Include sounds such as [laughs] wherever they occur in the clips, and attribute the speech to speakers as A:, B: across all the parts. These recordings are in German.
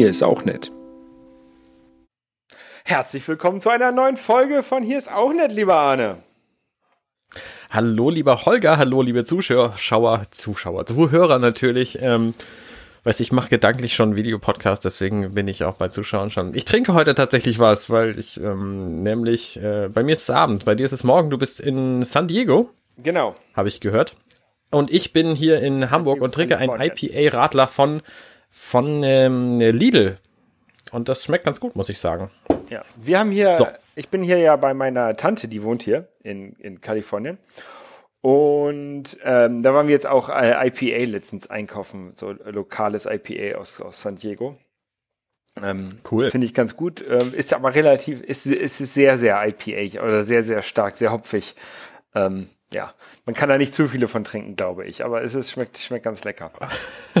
A: Hier ist auch nett. Herzlich willkommen zu einer neuen Folge von Hier ist auch nett, lieber Arne.
B: Hallo, lieber Holger, hallo, liebe Zuschauer, Schauer, Zuschauer, Zuhörer natürlich. Ähm, weiß ich mache gedanklich schon Videopodcast, deswegen bin ich auch bei Zuschauern schon. Ich trinke heute tatsächlich was, weil ich ähm, nämlich äh, bei mir ist es Abend, bei dir ist es morgen. Du bist in San Diego.
A: Genau.
B: Habe ich gehört. Und ich bin hier in San Hamburg Diego, und trinke ein IPA-Radler von von ähm, Lidl. Und das schmeckt ganz gut, muss ich sagen.
A: Ja, wir haben hier, so. ich bin hier ja bei meiner Tante, die wohnt hier in, in Kalifornien. Und ähm, da waren wir jetzt auch äh, IPA letztens einkaufen, so lokales IPA aus, aus San Diego. Ähm, cool. Finde ich ganz gut. Ähm, ist aber relativ, ist, ist sehr, sehr IPA oder sehr, sehr stark, sehr hopfig. Ähm, ja, man kann da nicht zu viele von trinken, glaube ich, aber es ist, schmeckt, schmeckt ganz lecker.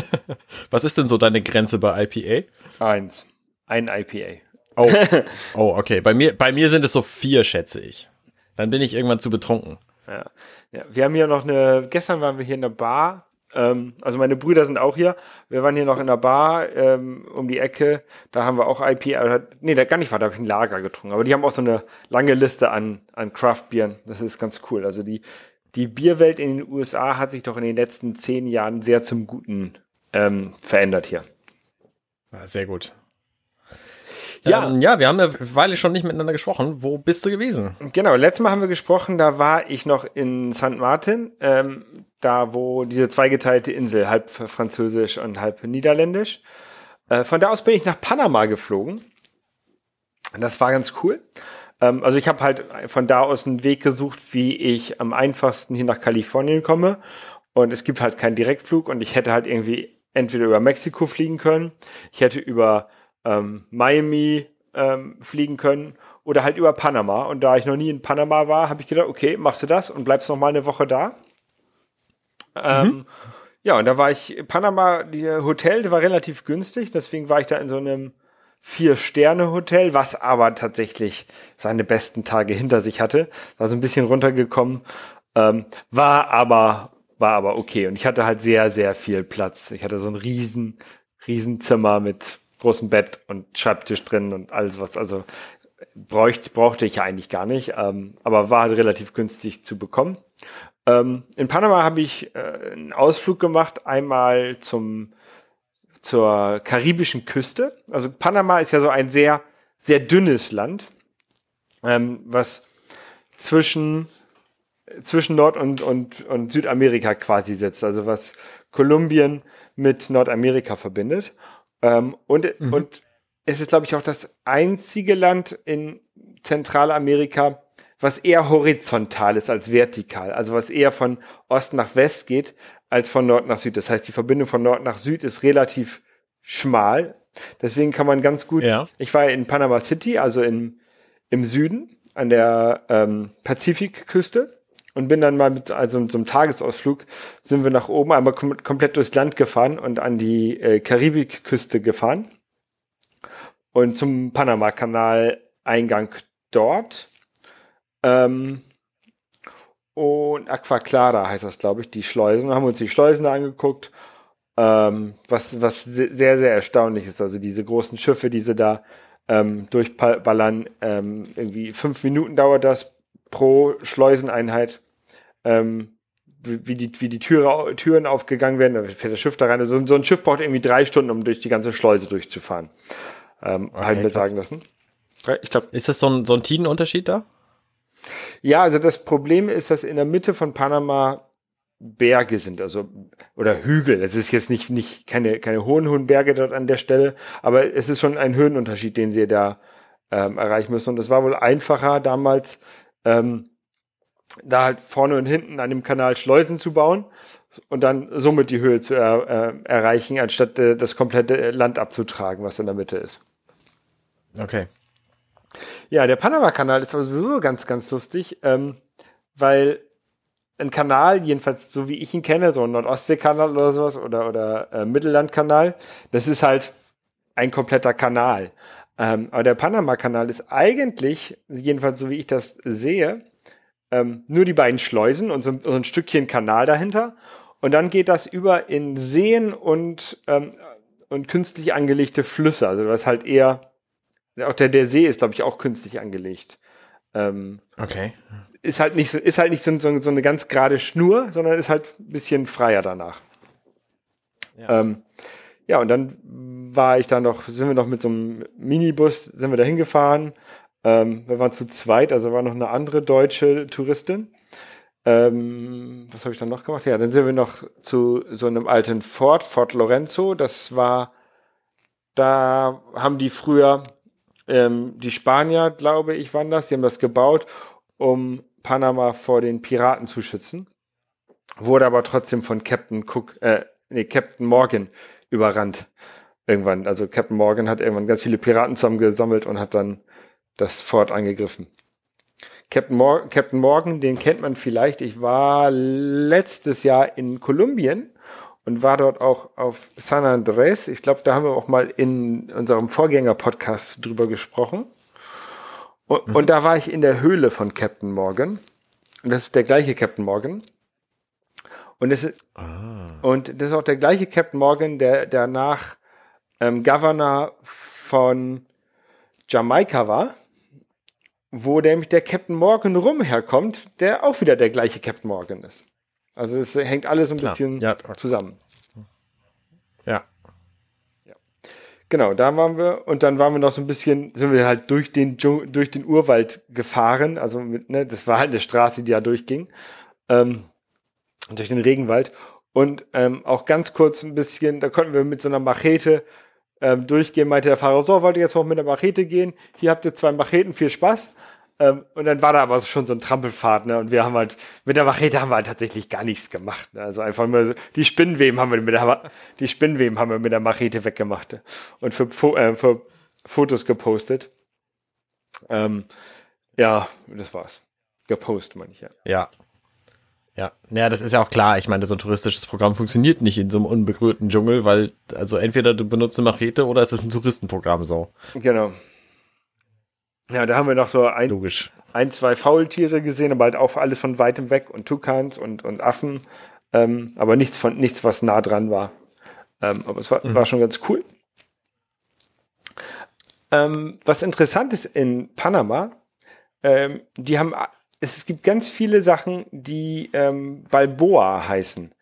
A: [laughs]
B: Was ist denn so deine Grenze bei IPA?
A: Eins. Ein IPA.
B: Oh, [laughs] oh okay. Bei mir, bei mir sind es so vier, schätze ich. Dann bin ich irgendwann zu betrunken.
A: Ja. ja. Wir haben hier noch eine, gestern waren wir hier in der Bar. Ähm, also meine Brüder sind auch hier. Wir waren hier noch in der Bar ähm, um die Ecke. Da haben wir auch IPA. Nee, da gar nicht war, da habe ich ein Lager getrunken. Aber die haben auch so eine lange Liste an, an Craft-Bieren. Das ist ganz cool. Also die, die Bierwelt in den USA hat sich doch in den letzten zehn Jahren sehr zum Guten ähm, verändert hier.
B: Ja, sehr gut. Ja. Ähm, ja, wir haben eine Weile schon nicht miteinander gesprochen. Wo bist du gewesen?
A: Genau, letztes Mal haben wir gesprochen, da war ich noch in St. Martin, ähm, da wo diese zweigeteilte Insel, halb französisch und halb niederländisch. Äh, von da aus bin ich nach Panama geflogen. Das war ganz cool. Ähm, also ich habe halt von da aus einen Weg gesucht, wie ich am einfachsten hier nach Kalifornien komme. Und es gibt halt keinen Direktflug und ich hätte halt irgendwie entweder über Mexiko fliegen können, ich hätte über ähm, Miami ähm, fliegen können oder halt über Panama. Und da ich noch nie in Panama war, habe ich gedacht, okay, machst du das und bleibst noch mal eine Woche da. Ähm, mhm. Ja, und da war ich, Panama, die Hotel, die war relativ günstig, deswegen war ich da in so einem Vier-Sterne-Hotel, was aber tatsächlich seine besten Tage hinter sich hatte. War so ein bisschen runtergekommen, ähm, war aber, war aber okay. Und ich hatte halt sehr, sehr viel Platz. Ich hatte so ein riesen, riesen Zimmer mit großem Bett und Schreibtisch drin und alles was. Also bräuchte, brauchte ich ja eigentlich gar nicht, ähm, aber war halt relativ günstig zu bekommen. Ähm, in Panama habe ich äh, einen Ausflug gemacht, einmal zum zur karibischen Küste. Also Panama ist ja so ein sehr sehr dünnes Land, ähm, was zwischen zwischen Nord- und, und, und Südamerika quasi sitzt, also was Kolumbien mit Nordamerika verbindet. Ähm, und, mhm. und es ist, glaube ich, auch das einzige Land in Zentralamerika, was eher horizontal ist als vertikal. Also was eher von Ost nach West geht, als von Nord nach Süd. Das heißt, die Verbindung von Nord nach Süd ist relativ schmal. Deswegen kann man ganz gut. Ja. Ich war in Panama City, also in, im Süden, an der ähm, Pazifikküste und bin dann mal mit also mit so einem Tagesausflug sind wir nach oben einmal kom komplett durchs Land gefahren und an die äh, Karibikküste gefahren und zum Panama-Kanal Eingang dort ähm, und Aqua Clara heißt das glaube ich die Schleusen haben uns die Schleusen angeguckt ähm, was was sehr sehr erstaunlich ist also diese großen Schiffe die sie da ähm, durchballern ähm, irgendwie fünf Minuten dauert das pro Schleuseneinheit, ähm, wie, wie, die, wie die Türe, Türen aufgegangen werden, da fährt das Schiff da rein. Also so ein Schiff braucht irgendwie drei Stunden, um durch die ganze Schleuse durchzufahren. Ähm, okay, halt mir sagen lassen.
B: Ich glaub, ist das so ein, so ein Tidenunterschied da?
A: Ja, also das Problem ist, dass in der Mitte von Panama Berge sind, also oder Hügel. Es ist jetzt nicht nicht keine keine hohen hohen Berge dort an der Stelle, aber es ist schon ein Höhenunterschied, den sie da ähm, erreichen müssen. Und es war wohl einfacher damals ähm, da halt vorne und hinten an dem Kanal Schleusen zu bauen und dann somit die Höhe zu er, äh, erreichen, anstatt äh, das komplette Land abzutragen, was in der Mitte ist.
B: Okay.
A: Ja, der Panama-Kanal ist sowieso ganz, ganz lustig, ähm, weil ein Kanal, jedenfalls so wie ich ihn kenne, so ein Nordostseekanal oder sowas oder, oder äh, Mittellandkanal, das ist halt ein kompletter Kanal. Ähm, aber der Panama-Kanal ist eigentlich, jedenfalls so wie ich das sehe, ähm, nur die beiden Schleusen und so, so, ein Stückchen Kanal dahinter. Und dann geht das über in Seen und, ähm, und künstlich angelegte Flüsse. Also was halt eher, auch der, der See ist, glaube ich, auch künstlich angelegt. Ähm,
B: okay.
A: Ist halt nicht so, ist halt nicht so, so, so eine ganz gerade Schnur, sondern ist halt ein bisschen freier danach. Ja. Ähm, ja, und dann war ich da noch, sind wir noch mit so einem Minibus, sind wir da hingefahren. Ähm, wir waren zu zweit, also war noch eine andere deutsche Touristin. Ähm, was habe ich dann noch gemacht? Ja, dann sind wir noch zu so einem alten Fort, Fort Lorenzo. Das war, da haben die früher, ähm, die Spanier, glaube ich, waren das, die haben das gebaut, um Panama vor den Piraten zu schützen. Wurde aber trotzdem von Captain Cook, äh, nee, Captain Morgan überrannt. Irgendwann. Also Captain Morgan hat irgendwann ganz viele Piraten zusammengesammelt und hat dann das Fort angegriffen. Captain, Mor Captain Morgan, den kennt man vielleicht. Ich war letztes Jahr in Kolumbien und war dort auch auf San Andres. Ich glaube, da haben wir auch mal in unserem Vorgänger-Podcast drüber gesprochen. Und, mhm. und, da war ich in der Höhle von Captain Morgan. Und das ist der gleiche Captain Morgan. Und das ist, ah. und das ist auch der gleiche Captain Morgan, der danach ähm, Governor von Jamaika war wo nämlich der Captain Morgan rumherkommt, der auch wieder der gleiche Captain Morgan ist. Also es hängt alles ein Klar. bisschen ja. zusammen.
B: Ja.
A: ja. Genau, da waren wir und dann waren wir noch so ein bisschen, sind wir halt durch den durch den Urwald gefahren. Also mit, ne, das war halt eine Straße, die da durchging. Ähm, durch den Regenwald. Und ähm, auch ganz kurz ein bisschen, da konnten wir mit so einer Machete ähm, durchgehen, meinte der Fahrer, so, wollt ihr jetzt noch mit der Machete gehen? Hier habt ihr zwei Macheten, viel Spaß. Ähm, und dann war da aber schon so ein Trampelfahrt, ne? Und wir haben halt, mit der Machete haben wir halt tatsächlich gar nichts gemacht. Ne? Also einfach nur so, die Spinnweben haben wir mit der, die Spinnweben haben wir mit der Machete weggemacht. Ne? Und für, äh, für Fotos gepostet. Ähm, ja, das war's. Gepostet, meine ich ja.
B: Ja. Ja, ja, das ist ja auch klar. Ich meine, so ein touristisches Programm funktioniert nicht in so einem unberührten Dschungel, weil, also entweder du benutzt eine Machete oder es ist ein Touristenprogramm so.
A: Genau. Ja, da haben wir noch so ein,
B: Logisch.
A: ein zwei Faultiere gesehen, aber halt auch alles von weitem weg und Tukans und, und Affen. Ähm, aber nichts von, nichts, was nah dran war. Ähm, aber es war, mhm. war schon ganz cool. Ähm, was interessant ist in Panama, ähm, die haben es gibt ganz viele Sachen, die ähm, Balboa heißen.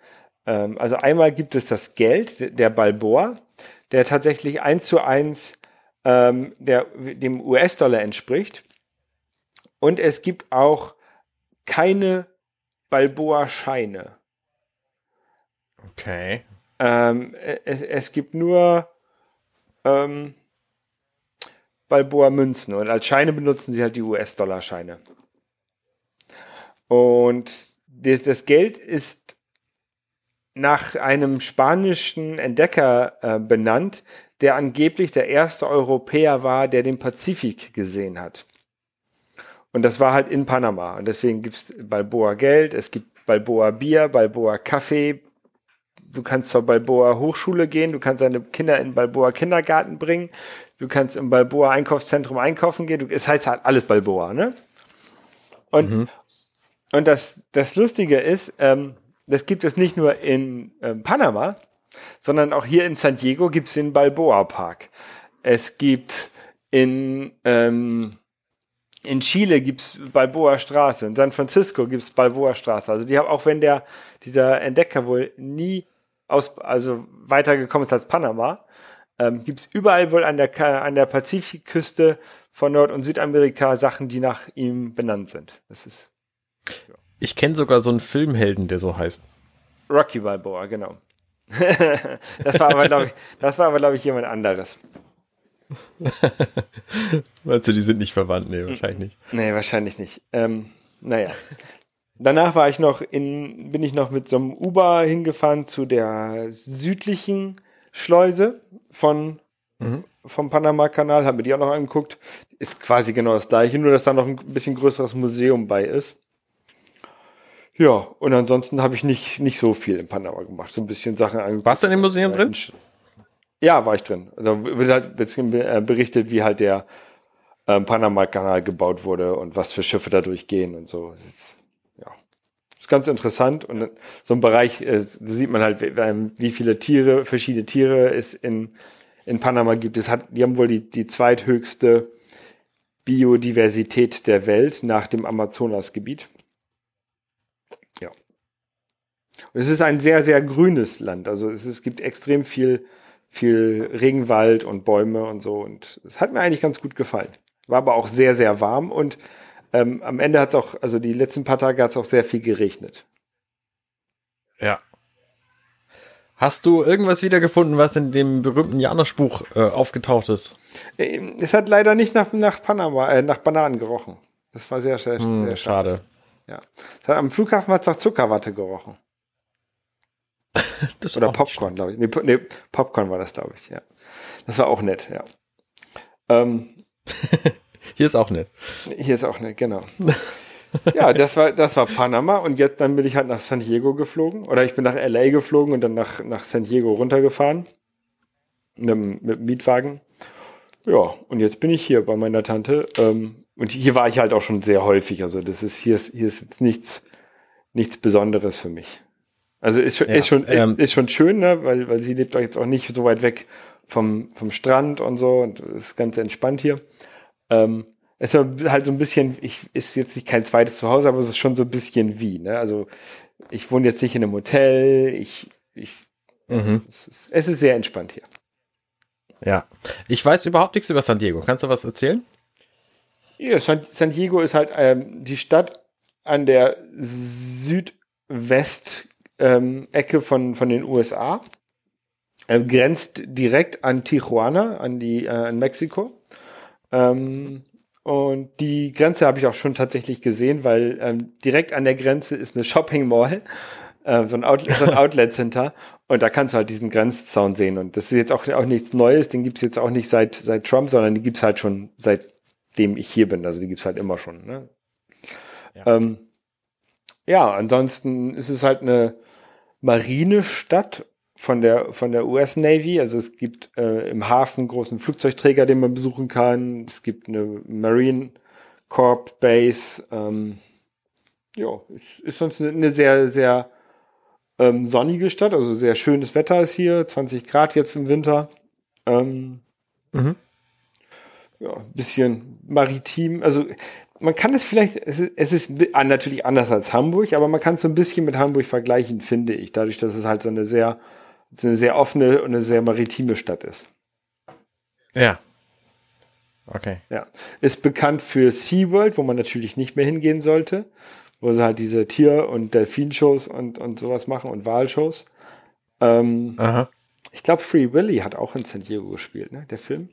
A: Ähm, also einmal gibt es das Geld, der Balboa, der tatsächlich eins zu eins ähm, der, dem US-Dollar entspricht. Und es gibt auch keine Balboa-Scheine.
B: Okay.
A: Ähm, es, es gibt nur ähm, Balboa-Münzen und als Scheine benutzen sie halt die US-Dollar-Scheine. Und das, das Geld ist nach einem spanischen Entdecker äh, benannt, der angeblich der erste Europäer war, der den Pazifik gesehen hat. Und das war halt in Panama. Und deswegen gibt's Balboa Geld, es gibt Balboa Bier, Balboa Kaffee. Du kannst zur Balboa Hochschule gehen, du kannst deine Kinder in Balboa Kindergarten bringen, du kannst im Balboa Einkaufszentrum einkaufen gehen. Du, es heißt halt alles Balboa, ne? Und, mhm. Und das, das Lustige ist, ähm, das gibt es nicht nur in ähm, Panama, sondern auch hier in San Diego gibt es den Balboa Park. Es gibt in, ähm, in Chile gibt's Balboa Straße, in San Francisco gibt's Balboa Straße. Also die haben, auch wenn der, dieser Entdecker wohl nie aus, also weitergekommen ist als Panama, ähm, gibt's überall wohl an der, an der Pazifikküste von Nord- und Südamerika Sachen, die nach ihm benannt sind. Das ist
B: ich kenne sogar so einen Filmhelden, der so heißt.
A: Rocky Balboa, genau. Das war aber, glaube ich, das war aber, glaube ich, jemand anderes. [laughs]
B: Meinst du, die sind nicht verwandt? Nee, wahrscheinlich nicht.
A: Nee, wahrscheinlich nicht. Ähm, naja. Danach war ich noch in, bin ich noch mit so einem Uber hingefahren zu der südlichen Schleuse von, mhm. vom Panama-Kanal, haben wir die auch noch angeguckt. Ist quasi genau das gleiche, nur dass da noch ein bisschen größeres Museum bei ist. Ja, und ansonsten habe ich nicht, nicht so viel in Panama gemacht. So ein bisschen Sachen
B: angeguckt. Warst du in dem Museum drin?
A: Ja, war ich drin. Also wird halt äh, berichtet, wie halt der ähm, Panama-Kanal gebaut wurde und was für Schiffe da durchgehen und so. Das ist, ja, ganz interessant und so ein Bereich äh, sieht man halt, wie viele Tiere, verschiedene Tiere es in, in Panama gibt. Es hat, die haben wohl die, die zweithöchste Biodiversität der Welt nach dem Amazonasgebiet. Ja. Und es ist ein sehr, sehr grünes Land. Also es, es gibt extrem viel, viel Regenwald und Bäume und so. Und es hat mir eigentlich ganz gut gefallen. War aber auch sehr, sehr warm und ähm, am Ende hat es auch, also die letzten paar Tage hat es auch sehr viel geregnet.
B: Ja. Hast du irgendwas wiedergefunden, was in dem berühmten Janosch-Buch äh, aufgetaucht ist?
A: Ähm, es hat leider nicht nach, nach Panama, äh, nach Bananen gerochen. Das war sehr, sehr,
B: hm,
A: sehr
B: schade.
A: Ja. Hat, am Flughafen hat es nach Zuckerwatte gerochen. [laughs] Oder Popcorn, glaube ich. Nee, nee, Popcorn war das, glaube ich, ja. Das war auch nett, ja. Ähm, [laughs]
B: Hier ist auch nett.
A: Hier ist auch nett, genau. ja, das war, das war Panama und jetzt dann bin ich halt nach San Diego geflogen oder ich bin nach LA geflogen und dann nach, nach San Diego runtergefahren mit, mit dem Mietwagen. Ja, und jetzt bin ich hier bei meiner Tante ähm, und hier war ich halt auch schon sehr häufig. Also das ist hier ist hier ist jetzt nichts nichts Besonderes für mich. Also ist, ja, ist schon ähm, ist schon schön, ne, weil weil sie lebt doch jetzt auch nicht so weit weg vom vom Strand und so und ist ganz entspannt hier. Ähm, es ist halt so ein bisschen, ich ist jetzt nicht kein zweites Zuhause, aber es ist schon so ein bisschen wie, ne? Also ich wohne jetzt nicht in einem Hotel, ich, ich mhm. es, ist, es ist sehr entspannt hier.
B: Ja. Ich weiß überhaupt nichts über San Diego. Kannst du was erzählen?
A: Ja, San, San Diego ist halt ähm, die Stadt an der Südwest ähm, Ecke von, von den USA. Ähm, grenzt direkt an Tijuana, an die, äh, an Mexiko. Ähm, und die Grenze habe ich auch schon tatsächlich gesehen, weil ähm, direkt an der Grenze ist eine Shopping Mall, äh, so, ein Outlet, so ein [laughs] Outlet Center. Und da kannst du halt diesen Grenzzaun sehen. Und das ist jetzt auch, auch nichts Neues, den gibt's jetzt auch nicht seit, seit Trump, sondern die gibt's halt schon seitdem ich hier bin. Also die gibt's halt immer schon. Ne? Ja. Ähm, ja, ansonsten ist es halt eine Marinestadt von der, von der US Navy. Also es gibt äh, im Hafen großen Flugzeugträger, den man besuchen kann. Es gibt eine Marine Corp Base. Ähm, ja, ist, ist sonst eine sehr, sehr ähm, sonnige Stadt. Also sehr schönes Wetter ist hier. 20 Grad jetzt im Winter. Ähm, mhm. Ja, bisschen maritim. Also man kann es vielleicht, es ist, es ist natürlich anders als Hamburg, aber man kann es so ein bisschen mit Hamburg vergleichen, finde ich. Dadurch, dass es halt so eine sehr eine sehr offene und eine sehr maritime Stadt ist.
B: Ja. Okay.
A: Ja. Ist bekannt für SeaWorld, wo man natürlich nicht mehr hingehen sollte, wo sie halt diese Tier- und Delfinshows und, und sowas machen und Walshows. Ähm, Aha. Ich glaube, Free Willy hat auch in San Diego gespielt, ne? Der Film.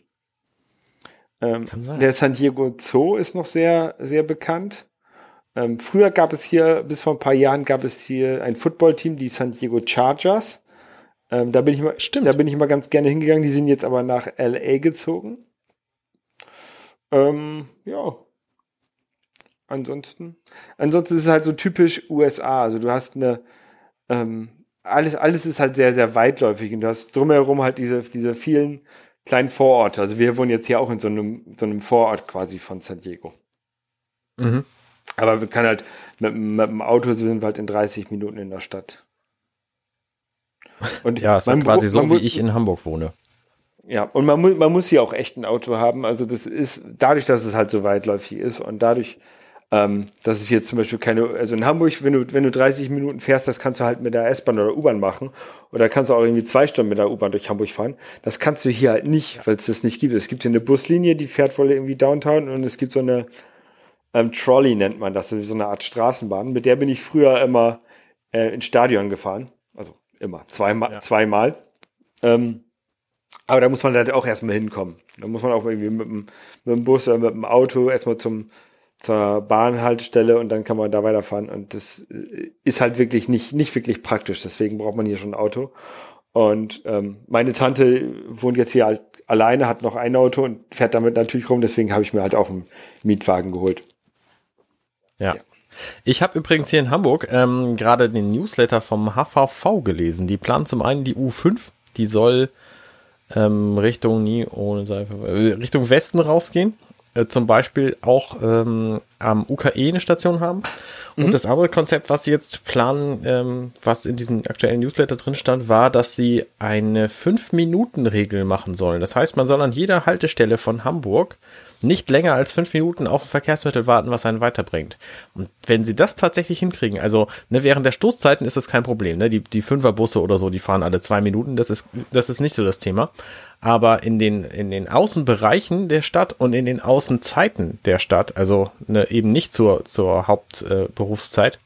A: Ähm. Der San Diego Zoo ist noch sehr, sehr bekannt. Ähm, früher gab es hier, bis vor ein paar Jahren gab es hier ein Footballteam, die San Diego Chargers. Ähm, da bin ich mal, Stimmt. da bin ich mal ganz gerne hingegangen. Die sind jetzt aber nach LA gezogen. Ähm, ja. Ansonsten, ansonsten ist es halt so typisch USA. Also du hast eine, ähm, alles, alles ist halt sehr, sehr weitläufig und du hast drumherum halt diese, diese vielen kleinen Vororte. Also wir wohnen jetzt hier auch in so einem, so einem Vorort quasi von San Diego. Mhm. Aber wir können halt mit, mit dem Auto sind wir halt in 30 Minuten in der Stadt. [laughs]
B: Und ja, ist man, quasi so, wie ich in Hamburg wohne.
A: Ja, und man, muss man muss hier auch echt ein Auto haben. Also das ist dadurch, dass es halt so weitläufig ist und dadurch, ähm, dass es hier zum Beispiel keine, also in Hamburg, wenn du, wenn du 30 Minuten fährst, das kannst du halt mit der S-Bahn oder U-Bahn machen. Oder kannst du auch irgendwie zwei Stunden mit der U-Bahn durch Hamburg fahren. Das kannst du hier halt nicht, weil es das nicht gibt. Es gibt hier eine Buslinie, die fährt wohl irgendwie Downtown und es gibt so eine ähm, Trolley nennt man das, so eine Art Straßenbahn. Mit der bin ich früher immer äh, ins Stadion gefahren. Also Immer. Zweimal. Ja. zweimal. Ähm, aber da muss man halt auch erstmal hinkommen. Da muss man auch irgendwie mit dem, mit dem Bus oder mit dem Auto erstmal zum, zur Bahnhaltestelle und dann kann man da weiterfahren. Und das äh, ist halt wirklich nicht, nicht wirklich praktisch. Deswegen braucht man hier schon ein Auto. Und ähm, meine Tante wohnt jetzt hier halt alleine, hat noch ein Auto und fährt damit natürlich rum. Deswegen habe ich mir halt auch einen Mietwagen geholt.
B: ja. ja. Ich habe übrigens hier in Hamburg ähm, gerade den Newsletter vom HVV gelesen. Die planen zum einen die U5, die soll ähm, Richtung nie ohne Seife, äh, Richtung Westen rausgehen. Äh, zum Beispiel auch ähm, am UKE eine Station haben. Und mhm. das andere Konzept, was sie jetzt planen, ähm, was in diesem aktuellen Newsletter drin stand, war, dass sie eine 5-Minuten-Regel machen sollen. Das heißt, man soll an jeder Haltestelle von Hamburg nicht länger als fünf Minuten auf ein Verkehrsmittel warten, was einen weiterbringt. Und wenn sie das tatsächlich hinkriegen, also ne, während der Stoßzeiten ist das kein Problem. Ne? Die, die Fünferbusse oder so, die fahren alle zwei Minuten, das ist, das ist nicht so das Thema. Aber in den, in den Außenbereichen der Stadt und in den Außenzeiten der Stadt, also ne, eben nicht zur, zur Hauptberufszeit, äh,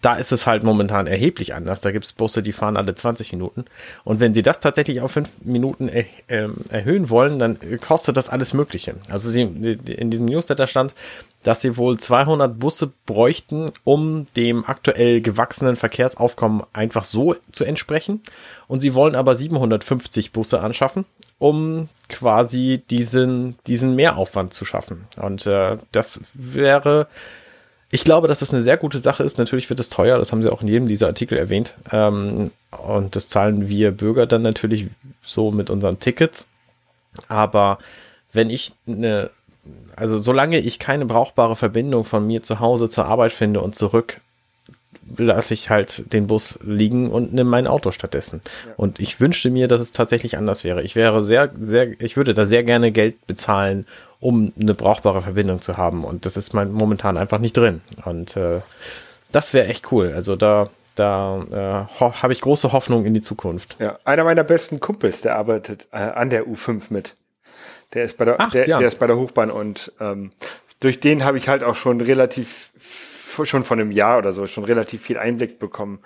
B: da ist es halt momentan erheblich anders. Da gibt es Busse, die fahren alle 20 Minuten. Und wenn sie das tatsächlich auf 5 Minuten er, äh, erhöhen wollen, dann kostet das alles Mögliche. Also sie, in diesem Newsletter stand, dass sie wohl 200 Busse bräuchten, um dem aktuell gewachsenen Verkehrsaufkommen einfach so zu entsprechen. Und sie wollen aber 750 Busse anschaffen, um quasi diesen, diesen Mehraufwand zu schaffen. Und äh, das wäre ich glaube, dass das eine sehr gute Sache ist. Natürlich wird es teuer, das haben sie auch in jedem dieser Artikel erwähnt. Ähm, und das zahlen wir Bürger dann natürlich so mit unseren Tickets. Aber wenn ich eine, also solange ich keine brauchbare Verbindung von mir zu Hause zur Arbeit finde und zurück, lasse ich halt den Bus liegen und nehme mein Auto stattdessen. Ja. Und ich wünschte mir, dass es tatsächlich anders wäre. Ich wäre sehr, sehr, ich würde da sehr gerne Geld bezahlen, um eine brauchbare Verbindung zu haben. Und das ist mein, momentan einfach nicht drin. Und äh, das wäre echt cool. Also da, da äh, habe ich große Hoffnung in die Zukunft.
A: Ja, einer meiner besten Kumpels, der arbeitet äh, an der U5 mit. Der ist bei der, Ach, der, ja. der ist bei der Hochbahn und ähm, durch den habe ich halt auch schon relativ schon vor einem Jahr oder so schon relativ viel Einblick bekommen,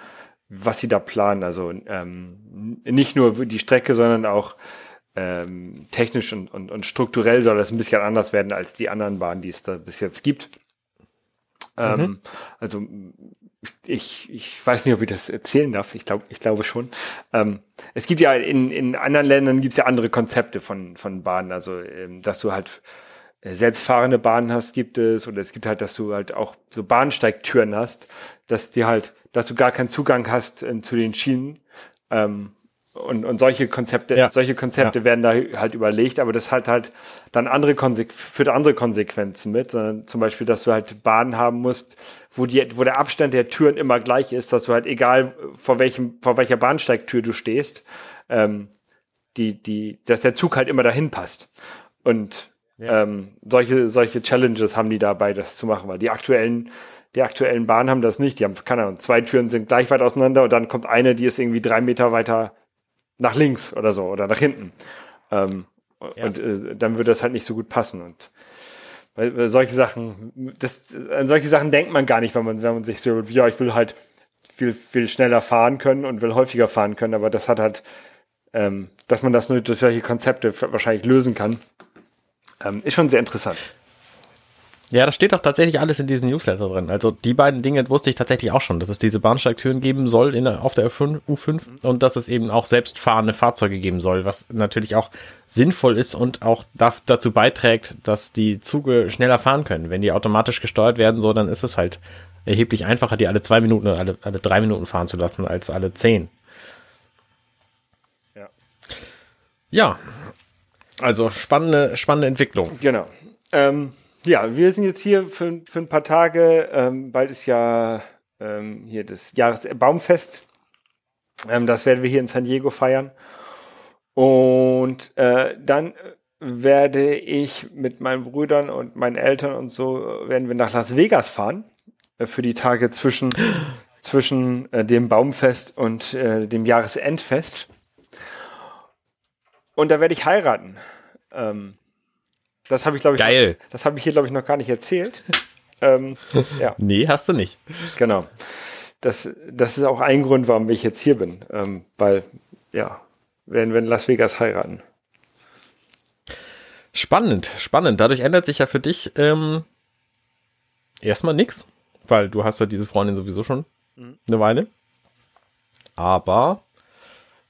A: was sie da planen. Also ähm, nicht nur die Strecke, sondern auch ähm, technisch und, und, und strukturell soll das ein bisschen anders werden als die anderen Bahnen, die es da bis jetzt gibt. Ähm, mhm. Also ich, ich weiß nicht, ob ich das erzählen darf. Ich glaube, ich glaube schon. Ähm, es gibt ja in, in anderen Ländern gibt es ja andere Konzepte von, von Bahnen. Also, ähm, dass du halt selbstfahrende Bahnen hast, gibt es, oder es gibt halt, dass du halt auch so Bahnsteigtüren hast, dass die halt, dass du gar keinen Zugang hast äh, zu den Schienen. Ähm, und, und solche Konzepte, ja. solche Konzepte ja. werden da halt überlegt, aber das hat halt dann andere Konsequ führt andere Konsequenzen mit, sondern zum Beispiel, dass du halt Bahnen haben musst, wo die, wo der Abstand der Türen immer gleich ist, dass du halt egal vor welchem, vor welcher Bahnsteigtür du stehst, ähm, die, die, dass der Zug halt immer dahin passt. Und ja. ähm, solche, solche Challenges haben die dabei, das zu machen, weil die aktuellen die aktuellen Bahnen haben das nicht. Die haben, keine Ahnung, zwei Türen sind gleich weit auseinander und dann kommt eine, die ist irgendwie drei Meter weiter nach links oder so oder nach hinten. Ähm, ja. Und äh, dann würde das halt nicht so gut passen. Und weil, weil solche Sachen, das, an solche Sachen denkt man gar nicht, wenn man, wenn man sich so, ja, ich will halt viel, viel schneller fahren können und will häufiger fahren können, aber das hat halt, ähm, dass man das nur durch solche Konzepte wahrscheinlich lösen kann, ähm, ist schon sehr interessant.
B: Ja, das steht doch tatsächlich alles in diesem Newsletter drin. Also die beiden Dinge wusste ich tatsächlich auch schon, dass es diese Bahnsteigtüren geben soll in, auf der U5, U5 und dass es eben auch selbstfahrende Fahrzeuge geben soll, was natürlich auch sinnvoll ist und auch dazu beiträgt, dass die Züge schneller fahren können. Wenn die automatisch gesteuert werden, so, dann ist es halt erheblich einfacher, die alle zwei Minuten oder alle, alle drei Minuten fahren zu lassen, als alle zehn. Ja. Ja. Also spannende, spannende Entwicklung.
A: Genau. Ähm ja, wir sind jetzt hier für, für ein paar Tage. Ähm, bald ist ja ähm, hier das Jahresbaumfest. Ähm, das werden wir hier in San Diego feiern. Und äh, dann werde ich mit meinen Brüdern und meinen Eltern und so werden wir nach Las Vegas fahren äh, für die Tage zwischen zwischen äh, dem Baumfest und äh, dem Jahresendfest. Und da werde ich heiraten. Ähm, das habe ich, glaube ich,
B: Geil.
A: Noch, das habe ich hier, glaube ich, noch gar nicht erzählt. ähm,
B: ja. [laughs] Nee, hast du nicht.
A: Genau. Das, das ist auch ein Grund, warum ich jetzt hier bin. Ähm, weil, ja, werden wir in Las Vegas heiraten.
B: Spannend, spannend. Dadurch ändert sich ja für dich ähm, erstmal nichts, weil du hast ja diese Freundin sowieso schon mhm. eine Weile. Aber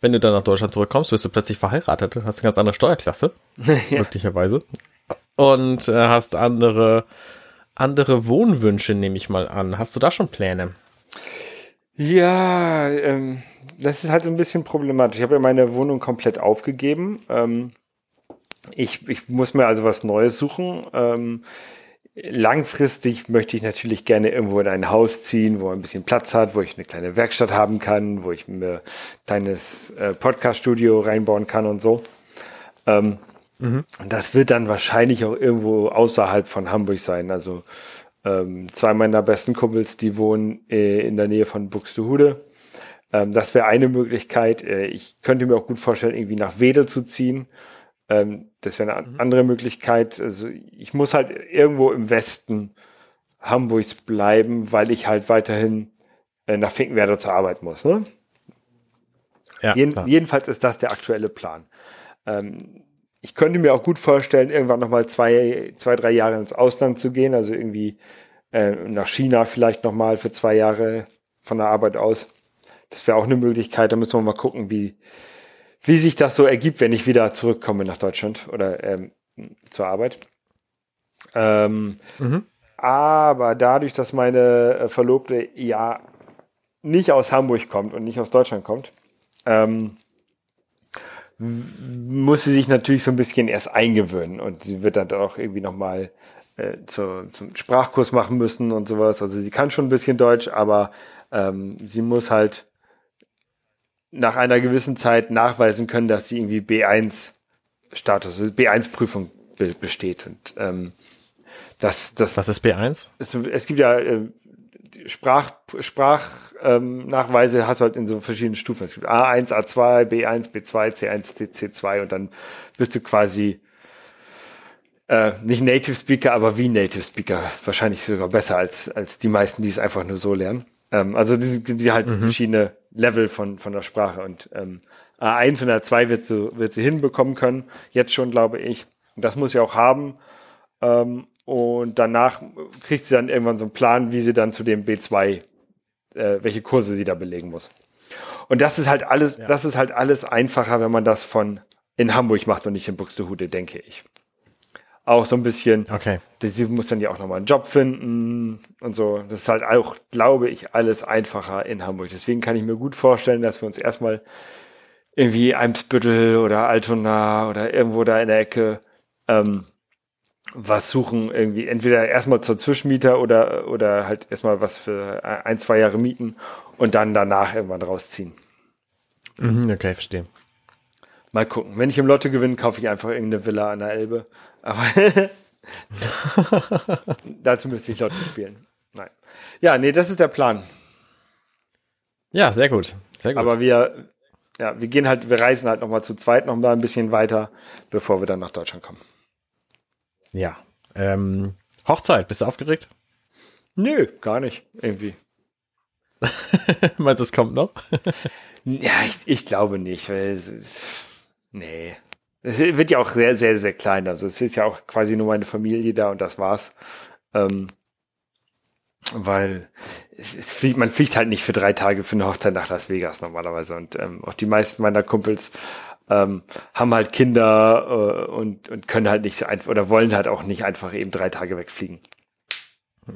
B: wenn du dann nach Deutschland zurückkommst, wirst du plötzlich verheiratet, hast eine ganz andere Steuerklasse, [laughs] ja. möglicherweise und äh, hast andere, andere Wohnwünsche, nehme ich mal an. Hast du da schon Pläne?
A: Ja, ähm, das ist halt so ein bisschen problematisch. Ich habe ja meine Wohnung komplett aufgegeben. Ähm, ich, ich muss mir also was Neues suchen. Ähm, langfristig möchte ich natürlich gerne irgendwo in ein Haus ziehen, wo ein bisschen Platz hat, wo ich eine kleine Werkstatt haben kann, wo ich mir ein kleines äh, Podcast-Studio reinbauen kann und so. Ähm, mhm. Das wird dann wahrscheinlich auch irgendwo außerhalb von Hamburg sein. Also ähm, zwei meiner besten Kumpels, die wohnen äh, in der Nähe von Buxtehude. Ähm, das wäre eine Möglichkeit. Äh, ich könnte mir auch gut vorstellen, irgendwie nach Wedel zu ziehen. Ähm, das wäre eine mhm. andere Möglichkeit. Also ich muss halt irgendwo im Westen Hamburgs bleiben, weil ich halt weiterhin äh, nach Finkenwerder zur Arbeit muss. Ne? Ja, Jeden, jedenfalls ist das der aktuelle Plan. Ähm, ich könnte mir auch gut vorstellen, irgendwann nochmal zwei, zwei, drei Jahre ins Ausland zu gehen, also irgendwie äh, nach China vielleicht nochmal für zwei Jahre von der Arbeit aus. Das wäre auch eine Möglichkeit. Da müssen wir mal gucken, wie, wie sich das so ergibt, wenn ich wieder zurückkomme nach Deutschland oder ähm, zur Arbeit. Ähm, mhm. Aber dadurch, dass meine äh, Verlobte ja nicht aus Hamburg kommt und nicht aus Deutschland kommt, ähm, muss sie sich natürlich so ein bisschen erst eingewöhnen und sie wird dann auch irgendwie nochmal äh, zu, zum Sprachkurs machen müssen und sowas. Also sie kann schon ein bisschen Deutsch, aber ähm, sie muss halt nach einer gewissen Zeit nachweisen können, dass sie irgendwie B1 Status, also B1 Prüfung be besteht und ähm, das, das.
B: Was ist B1?
A: Es, es gibt ja äh, Sprach, Sprachnachweise ähm, hast du halt in so verschiedenen Stufen. Es gibt A1, A2, B1, B2, C1, C2 und dann bist du quasi äh, nicht Native Speaker, aber wie Native Speaker. Wahrscheinlich sogar besser als, als die meisten, die es einfach nur so lernen. Ähm, also die, die halt mhm. verschiedene Level von, von der Sprache und ähm, A1 und A2 wird sie, wird sie hinbekommen können. Jetzt schon, glaube ich. Und das muss sie auch haben. Ähm, und danach kriegt sie dann irgendwann so einen Plan, wie sie dann zu dem B2, äh, welche Kurse sie da belegen muss. Und das ist halt alles, ja. das ist halt alles einfacher, wenn man das von in Hamburg macht und nicht in Buxtehude, denke ich. Auch so ein bisschen.
B: Okay.
A: Sie muss dann ja auch nochmal einen Job finden und so. Das ist halt auch, glaube ich, alles einfacher in Hamburg. Deswegen kann ich mir gut vorstellen, dass wir uns erstmal irgendwie Eimsbüttel oder Altona oder irgendwo da in der Ecke ähm, was suchen, irgendwie entweder erstmal zur Zwischenmieter oder, oder halt erstmal was für ein, zwei Jahre mieten und dann danach irgendwann rausziehen.
B: Mhm, okay, verstehe.
A: Mal gucken. Wenn ich im Lotto gewinne, kaufe ich einfach irgendeine Villa an der Elbe. Aber [laughs] dazu müsste ich Lotto spielen. Nein. Ja, nee, das ist der Plan.
B: Ja, sehr gut. Sehr gut.
A: Aber wir, ja, wir gehen halt, wir reisen halt nochmal zu zweit nochmal ein bisschen weiter, bevor wir dann nach Deutschland kommen.
B: Ja. Ähm, Hochzeit, bist du aufgeregt?
A: Nö, gar nicht, irgendwie. [laughs]
B: Meinst du, es kommt noch?
A: ja, ich, ich glaube nicht, weil es ist, nee. Es wird ja auch sehr, sehr, sehr klein. Also es ist ja auch quasi nur meine Familie da und das war's. Ähm, weil es fliegt, man fliegt halt nicht für drei Tage für eine Hochzeit nach Las Vegas normalerweise. Und ähm, auch die meisten meiner Kumpels ähm, haben halt Kinder äh, und, und können halt nicht so einfach oder wollen halt auch nicht einfach eben drei Tage wegfliegen.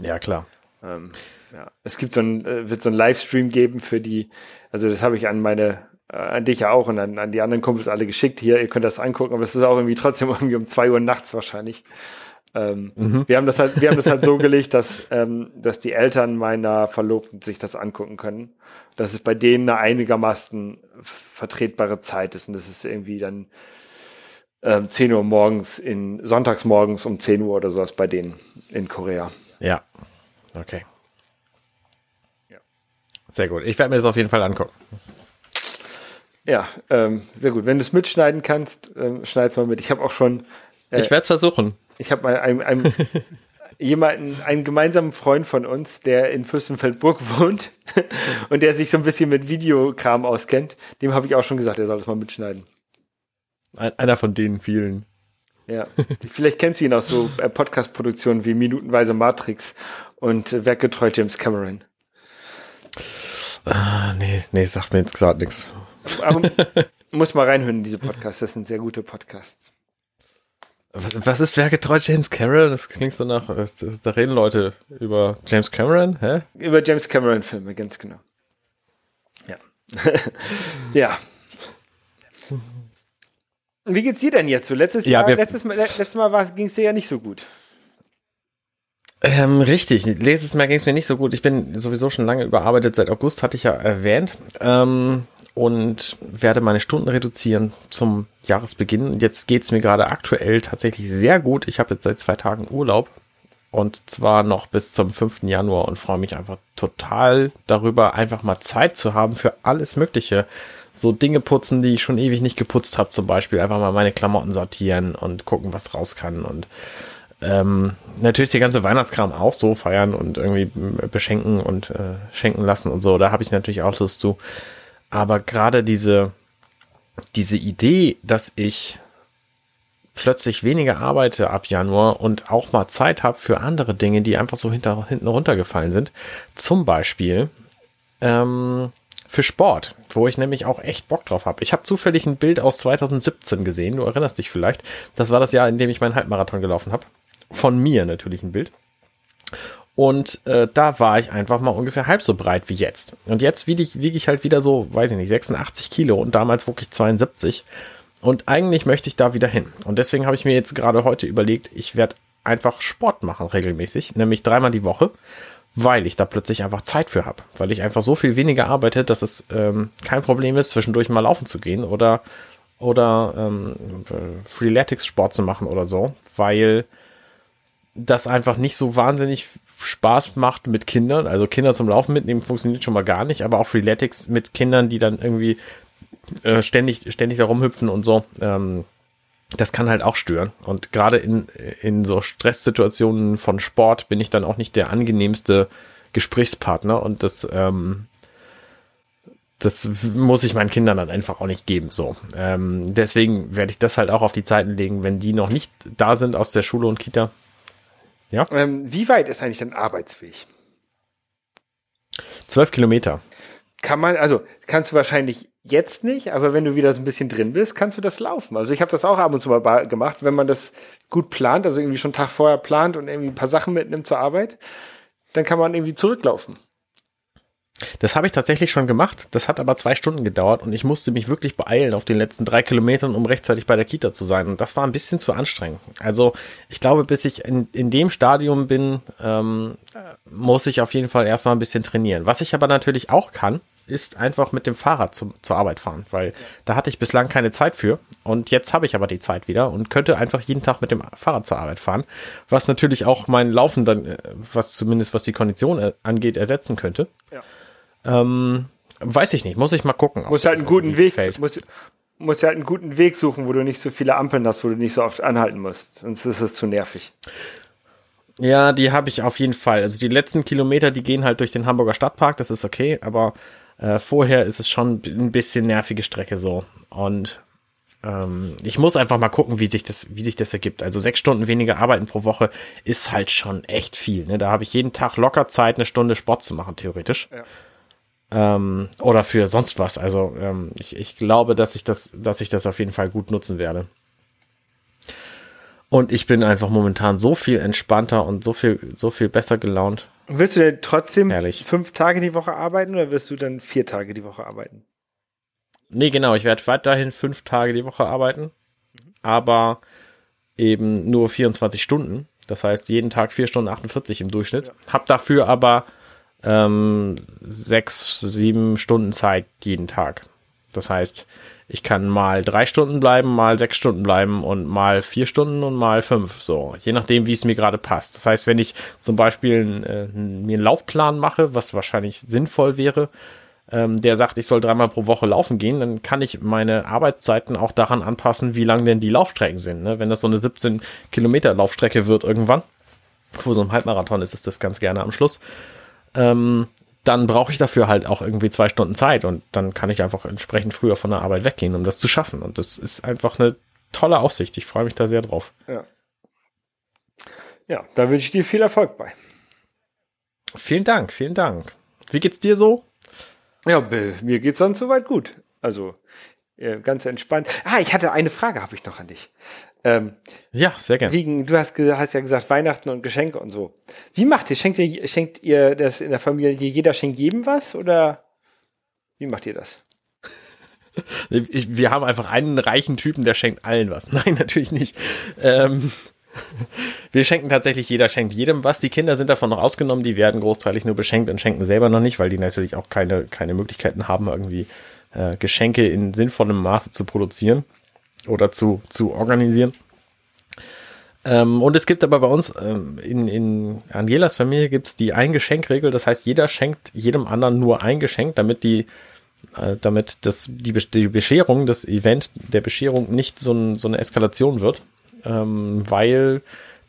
B: Ja, klar.
A: Ähm, ja. Es gibt so ein, äh, wird so ein Livestream geben für die, also das habe ich an meine, äh, an dich ja auch und an, an die anderen Kumpels alle geschickt. Hier, ihr könnt das angucken, aber es ist auch irgendwie trotzdem [laughs] irgendwie um zwei Uhr nachts wahrscheinlich. Ähm, mhm. Wir haben das halt, wir haben das halt so [laughs] gelegt, dass, ähm, dass die Eltern meiner Verlobten sich das angucken können. Dass es bei denen eine einigermaßen vertretbare Zeit ist. Und das ist irgendwie dann ähm, 10 Uhr morgens in, sonntags morgens um 10 Uhr oder sowas bei denen in Korea.
B: Ja. Okay. Ja. Sehr gut. Ich werde mir das auf jeden Fall angucken.
A: Ja, ähm, sehr gut. Wenn du es mitschneiden kannst, ähm, schneid's mal mit. Ich habe auch schon.
B: Äh, ich werde es versuchen.
A: Ich habe mal einen, einen jemanden, einen gemeinsamen Freund von uns, der in Fürstenfeldburg [laughs] wohnt [laughs] und der sich so ein bisschen mit Videokram auskennt. Dem habe ich auch schon gesagt, er soll das mal mitschneiden.
B: Einer von den vielen.
A: Ja, vielleicht kennst du ihn aus so äh, Podcast-Produktionen wie Minutenweise Matrix und äh, Werkgetreu James Cameron.
B: Ah, nee, nee, sagt mir jetzt gerade nichts. Aber [laughs]
A: muss mal reinhören in diese Podcasts, das sind sehr gute Podcasts.
B: Was, was ist werkgetreu James Cameron? Das klingt so nach, da reden Leute über James Cameron, hä?
A: Über James Cameron Filme, ganz genau. Ja. [laughs] ja. Wie geht's dir denn jetzt so? Letztes
B: Ja,
A: Jahr, letztes Mal, letztes Mal ging es dir ja nicht so gut.
B: Ähm, richtig, letztes Mal ging es mir nicht so gut. Ich bin sowieso schon lange überarbeitet, seit August hatte ich ja erwähnt. Ähm, und werde meine Stunden reduzieren zum Jahresbeginn. Jetzt geht's mir gerade aktuell tatsächlich sehr gut. Ich habe jetzt seit zwei Tagen Urlaub und zwar noch bis zum 5. Januar und freue mich einfach total darüber, einfach mal Zeit zu haben für alles Mögliche. So Dinge putzen, die ich schon ewig nicht geputzt habe, zum Beispiel einfach mal meine Klamotten sortieren und gucken, was raus kann und ähm, natürlich die ganze Weihnachtskram auch so feiern und irgendwie beschenken und äh, schenken lassen und so. Da habe ich natürlich auch Lust zu. Aber gerade diese, diese Idee, dass ich plötzlich weniger arbeite ab Januar und auch mal Zeit habe für andere Dinge, die einfach so hinter, hinten runtergefallen sind. Zum Beispiel ähm, für Sport, wo ich nämlich auch echt Bock drauf habe. Ich habe zufällig ein Bild aus 2017 gesehen, du erinnerst dich vielleicht. Das war das Jahr, in dem ich meinen Halbmarathon gelaufen habe. Von mir natürlich ein Bild. Und äh, da war ich einfach mal ungefähr halb so breit wie jetzt. Und jetzt wiege ich, wiege ich halt wieder so, weiß ich nicht, 86 Kilo und damals wog ich 72. Und eigentlich möchte ich da wieder hin. Und deswegen habe ich mir jetzt gerade heute überlegt, ich werde einfach Sport machen regelmäßig, nämlich dreimal die Woche, weil ich da plötzlich einfach Zeit für habe. Weil ich einfach so viel weniger arbeite, dass es ähm, kein Problem ist, zwischendurch mal laufen zu gehen oder, oder ähm, äh, Freeletics-Sport zu machen oder so, weil das einfach nicht so wahnsinnig Spaß macht mit Kindern. Also Kinder zum Laufen mitnehmen funktioniert schon mal gar nicht, aber auch Freeletics mit Kindern, die dann irgendwie äh, ständig, ständig da rumhüpfen und so. Ähm, das kann halt auch stören. Und gerade in, in so Stresssituationen von Sport bin ich dann auch nicht der angenehmste Gesprächspartner und das, ähm, das muss ich meinen Kindern dann einfach auch nicht geben. So, ähm, deswegen werde ich das halt auch auf die Zeiten legen, wenn die noch nicht da sind aus der Schule und Kita.
A: Ähm, wie weit ist eigentlich dein Arbeitsweg?
B: Zwölf Kilometer.
A: Kann man, also kannst du wahrscheinlich jetzt nicht, aber wenn du wieder so ein bisschen drin bist, kannst du das laufen. Also ich habe das auch ab und zu mal gemacht, wenn man das gut plant, also irgendwie schon einen Tag vorher plant und irgendwie ein paar Sachen mitnimmt zur Arbeit, dann kann man irgendwie zurücklaufen.
B: Das habe ich tatsächlich schon gemacht. Das hat aber zwei Stunden gedauert und ich musste mich wirklich beeilen auf den letzten drei Kilometern, um rechtzeitig bei der Kita zu sein. Und das war ein bisschen zu anstrengend. Also ich glaube, bis ich in, in dem Stadium bin, ähm, muss ich auf jeden Fall erstmal ein bisschen trainieren. Was ich aber natürlich auch kann, ist einfach mit dem Fahrrad zum, zur Arbeit fahren, weil da hatte ich bislang keine Zeit für. Und jetzt habe ich aber die Zeit wieder und könnte einfach jeden Tag mit dem Fahrrad zur Arbeit fahren, was natürlich auch mein Laufen dann, äh, was zumindest was die Kondition äh, angeht, ersetzen könnte.
A: Ja.
B: Ähm, weiß ich nicht, muss ich mal gucken.
A: Muss halt einen guten Weg,
B: gefällt.
A: muss, muss halt einen guten Weg suchen, wo du nicht so viele Ampeln hast, wo du nicht so oft anhalten musst. Sonst ist es zu nervig.
B: Ja, die habe ich auf jeden Fall. Also die letzten Kilometer, die gehen halt durch den Hamburger Stadtpark, das ist okay, aber äh, vorher ist es schon ein bisschen nervige Strecke so. Und ähm, ich muss einfach mal gucken, wie sich das, wie sich das ergibt. Also sechs Stunden weniger Arbeiten pro Woche ist halt schon echt viel. Ne? Da habe ich jeden Tag locker Zeit, eine Stunde Sport zu machen, theoretisch.
A: Ja.
B: Ähm, oder für sonst was. Also ähm, ich, ich glaube, dass ich das, dass ich das auf jeden Fall gut nutzen werde. Und ich bin einfach momentan so viel entspannter und so viel, so viel besser gelaunt.
A: Willst du denn trotzdem
B: Herrlich.
A: fünf Tage die Woche arbeiten oder wirst du dann vier Tage die Woche arbeiten?
B: Nee, genau, ich werde weiterhin fünf Tage die Woche arbeiten, aber eben nur 24 Stunden. Das heißt, jeden Tag vier Stunden 48 im Durchschnitt. Hab dafür aber ähm, sechs, sieben Stunden Zeit jeden Tag. Das heißt, ich kann mal drei Stunden bleiben, mal sechs Stunden bleiben und mal vier Stunden und mal fünf. So, je nachdem, wie es mir gerade passt. Das heißt, wenn ich zum Beispiel äh, mir einen Laufplan mache, was wahrscheinlich sinnvoll wäre, ähm, der sagt, ich soll dreimal pro Woche laufen gehen, dann kann ich meine Arbeitszeiten auch daran anpassen, wie lang denn die Laufstrecken sind. Ne? Wenn das so eine 17 Kilometer Laufstrecke wird irgendwann, vor so einem Halbmarathon ist es das ganz gerne am Schluss, ähm, dann brauche ich dafür halt auch irgendwie zwei Stunden Zeit und dann kann ich einfach entsprechend früher von der Arbeit weggehen, um das zu schaffen. Und das ist einfach eine tolle Aussicht. Ich freue mich da sehr drauf.
A: Ja. Ja, da wünsche ich dir viel Erfolg bei.
B: Vielen Dank, vielen Dank. Wie geht's dir so?
A: Ja, mir geht's sonst soweit gut. Also ganz entspannt. Ah, ich hatte eine Frage, habe ich noch an dich. Ähm,
B: Ja, sehr gerne.
A: wegen, du hast, hast ja gesagt Weihnachten und Geschenke und so. Wie macht ihr? Schenkt ihr, schenkt ihr das in der Familie? Jeder schenkt jedem was oder wie macht ihr das?
B: Ich, wir haben einfach einen reichen Typen, der schenkt allen was. [laughs] Nein, natürlich nicht. Ähm, wir schenken tatsächlich, jeder schenkt jedem was. Die Kinder sind davon noch ausgenommen, die werden großteilig nur beschenkt und schenken selber noch nicht, weil die natürlich auch keine, keine Möglichkeiten haben, irgendwie äh, Geschenke in sinnvollem Maße zu produzieren oder zu, zu organisieren. Ähm, und es gibt aber bei uns, ähm, in, in Angelas Familie gibt es die Ein-Geschenk-Regel, das heißt, jeder schenkt jedem anderen nur ein Geschenk, damit die äh, damit das, die, die Bescherung, das Event der Bescherung nicht so, ein, so eine Eskalation wird, ähm, weil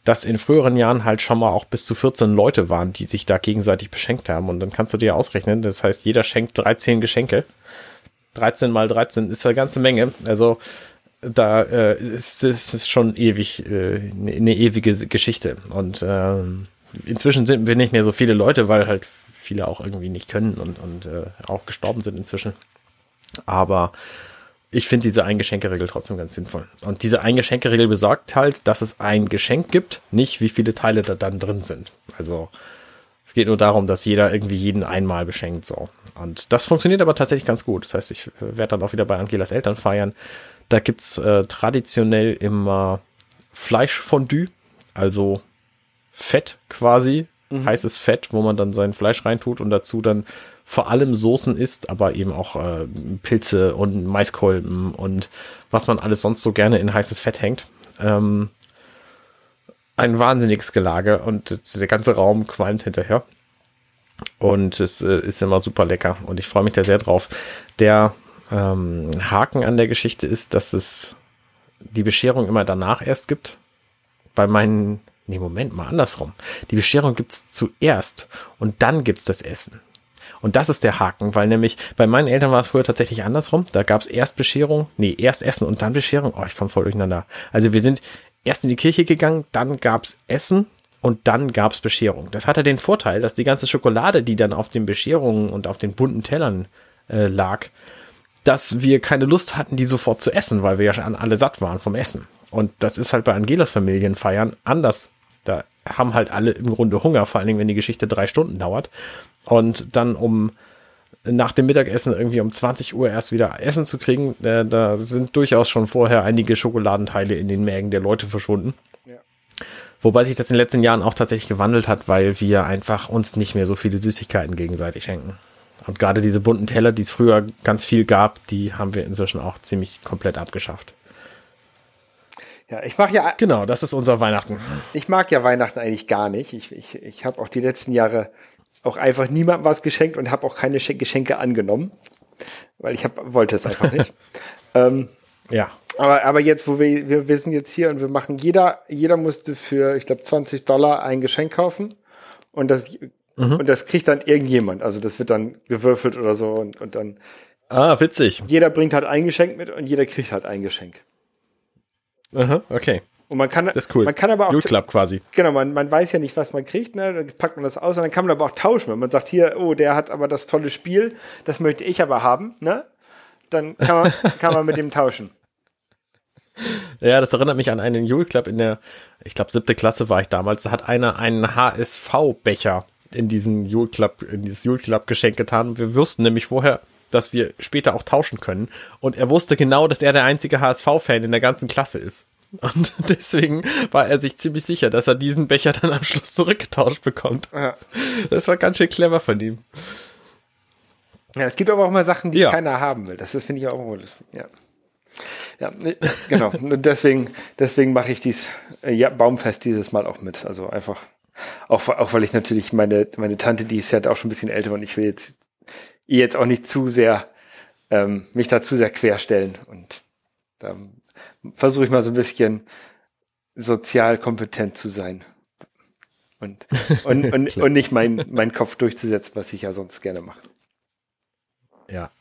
B: das in früheren Jahren halt schon mal auch bis zu 14 Leute waren, die sich da gegenseitig beschenkt haben. Und dann kannst du dir ausrechnen, das heißt, jeder schenkt 13 Geschenke. 13 mal 13 ist eine ganze Menge. Also da äh, ist es schon ewig, äh, eine ewige Geschichte. Und äh, inzwischen sind wir nicht mehr so viele Leute, weil halt viele auch irgendwie nicht können und, und äh, auch gestorben sind inzwischen. Aber ich finde diese Eingeschenkeregel trotzdem ganz sinnvoll. Und diese Eingeschenkeregel besagt halt, dass es ein Geschenk gibt, nicht wie viele Teile da dann drin sind. Also es geht nur darum, dass jeder irgendwie jeden einmal beschenkt. So. Und das funktioniert aber tatsächlich ganz gut. Das heißt, ich werde dann auch wieder bei Angelas Eltern feiern. Da gibt's äh, traditionell immer Fleischfondue, also Fett quasi, mhm. heißes Fett, wo man dann sein Fleisch reintut und dazu dann vor allem Soßen isst, aber eben auch äh, Pilze und Maiskolben und was man alles sonst so gerne in heißes Fett hängt. Ähm, ein wahnsinniges Gelage und der ganze Raum qualmt hinterher. Und es äh, ist immer super lecker und ich freue mich da sehr drauf. Der ähm, Haken an der Geschichte ist, dass es die Bescherung immer danach erst gibt. Bei meinen, nee, Moment mal, andersrum. Die Bescherung gibt's zuerst und dann gibt's das Essen. Und das ist der Haken, weil nämlich bei meinen Eltern war es früher tatsächlich andersrum. Da gab's erst Bescherung, nee, erst Essen und dann Bescherung. Oh, ich komme voll durcheinander. Also wir sind erst in die Kirche gegangen, dann gab's Essen und dann gab's Bescherung. Das hatte den Vorteil, dass die ganze Schokolade, die dann auf den Bescherungen und auf den bunten Tellern äh, lag, dass wir keine Lust hatten, die sofort zu essen, weil wir ja schon alle satt waren vom Essen. Und das ist halt bei Angelas Familienfeiern anders. Da haben halt alle im Grunde Hunger, vor allen Dingen, wenn die Geschichte drei Stunden dauert. Und dann um nach dem Mittagessen irgendwie um 20 Uhr erst wieder Essen zu kriegen, äh, da sind durchaus schon vorher einige Schokoladenteile in den Mägen der Leute verschwunden. Ja. Wobei sich das in den letzten Jahren auch tatsächlich gewandelt hat, weil wir einfach uns nicht mehr so viele Süßigkeiten gegenseitig schenken. Und gerade diese bunten Teller, die es früher ganz viel gab, die haben wir inzwischen auch ziemlich komplett abgeschafft.
A: Ja, ich mache ja.
B: Genau, das ist unser Weihnachten.
A: Ich mag ja Weihnachten eigentlich gar nicht. Ich, ich, ich habe auch die letzten Jahre auch einfach niemandem was geschenkt und habe auch keine Geschenke angenommen, weil ich hab, wollte es einfach nicht. [laughs] ähm, ja. Aber, aber jetzt, wo wir, wir, wir sind jetzt hier und wir machen, jeder, jeder musste für, ich glaube, 20 Dollar ein Geschenk kaufen. Und das Mhm. Und das kriegt dann irgendjemand. Also das wird dann gewürfelt oder so und, und dann.
B: Ah, witzig.
A: Jeder bringt halt ein Geschenk mit und jeder kriegt halt ein Geschenk.
B: Aha, okay.
A: Und man kann,
B: das ist cool.
A: man kann aber auch.
B: Youth Club quasi.
A: Genau, man, man weiß ja nicht, was man kriegt, ne? Dann packt man das aus und dann kann man aber auch tauschen. Wenn man sagt, hier, oh, der hat aber das tolle Spiel, das möchte ich aber haben, ne? Dann kann man, [laughs] kann man mit dem tauschen.
B: Ja, das erinnert mich an einen Youth Club in der, ich glaube, siebte Klasse war ich damals. Da hat einer einen HSV-Becher in diesen Jule Club, in dieses Jule Club Geschenk getan. Wir wussten nämlich vorher, dass wir später auch tauschen können. Und er wusste genau, dass er der einzige HSV-Fan in der ganzen Klasse ist. Und [laughs] deswegen war er sich ziemlich sicher, dass er diesen Becher dann am Schluss zurückgetauscht bekommt. Ja. Das war ganz schön clever von ihm.
A: Ja, es gibt aber auch mal Sachen, die ja. keiner haben will. Das finde ich auch immer lustig. Ja. Ja, genau. [laughs] deswegen, deswegen mache ich dies äh, ja, Baumfest dieses Mal auch mit. Also einfach auch, auch weil ich natürlich meine, meine Tante, die ist ja auch schon ein bisschen älter und ich will jetzt ihr jetzt auch nicht zu sehr, ähm, mich da zu sehr querstellen. Und da versuche ich mal so ein bisschen sozial kompetent zu sein. Und, [laughs] und, und, und nicht meinen mein Kopf durchzusetzen, was ich ja sonst gerne mache.
B: Ja.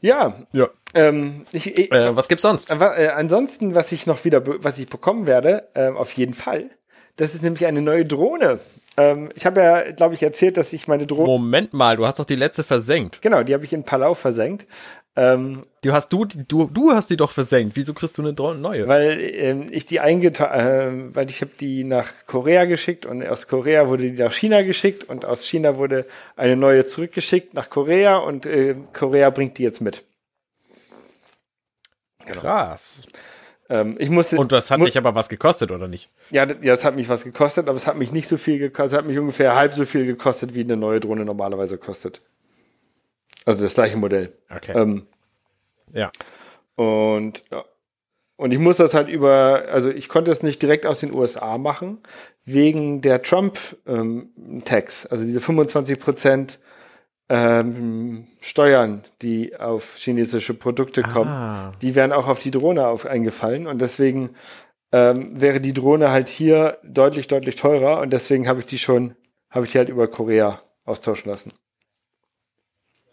A: Ja.
B: Ja.
A: Ähm, ich, ich,
B: äh, was gibt's sonst?
A: Äh, äh, ansonsten, was ich noch wieder, was ich bekommen werde, äh, auf jeden Fall, das ist nämlich eine neue Drohne. Ähm, ich habe ja, glaube ich, erzählt, dass ich meine Drohne.
B: Moment mal, du hast doch die letzte versenkt.
A: Genau, die habe ich in Palau versenkt. Ähm,
B: du hast du, du, du hast die doch versenkt. Wieso kriegst du eine neue?
A: Weil ähm, ich die eingetan, äh, weil ich habe die nach Korea geschickt und aus Korea wurde die nach China geschickt und aus China wurde eine neue zurückgeschickt nach Korea und äh, Korea bringt die jetzt mit.
B: Krass.
A: Ähm, ich musste,
B: Und das hat
A: mu-
B: dich aber was gekostet, oder nicht?
A: ja, ja, es hat mich was gekostet, aber es hat mich nicht so viel gekostet, es hat mich ungefähr halb so viel gekostet, wie eine neue Drohne normalerweise kostet. Also das gleiche Modell.
B: Okay.
A: Ähm,
B: ja.
A: Und, ja. und ich muss das halt über, also ich konnte es nicht direkt aus den USA machen, wegen der Trump-Tax, also diese 25 Prozent ähm, Steuern, die auf chinesische Produkte kommen,
B: Ah.
A: die wären auch auf die Drohne auf eingefallen und deswegen ähm, wäre die Drohne halt hier deutlich, deutlich teurer und deswegen habe ich die schon, habe ich die halt über Korea austauschen lassen.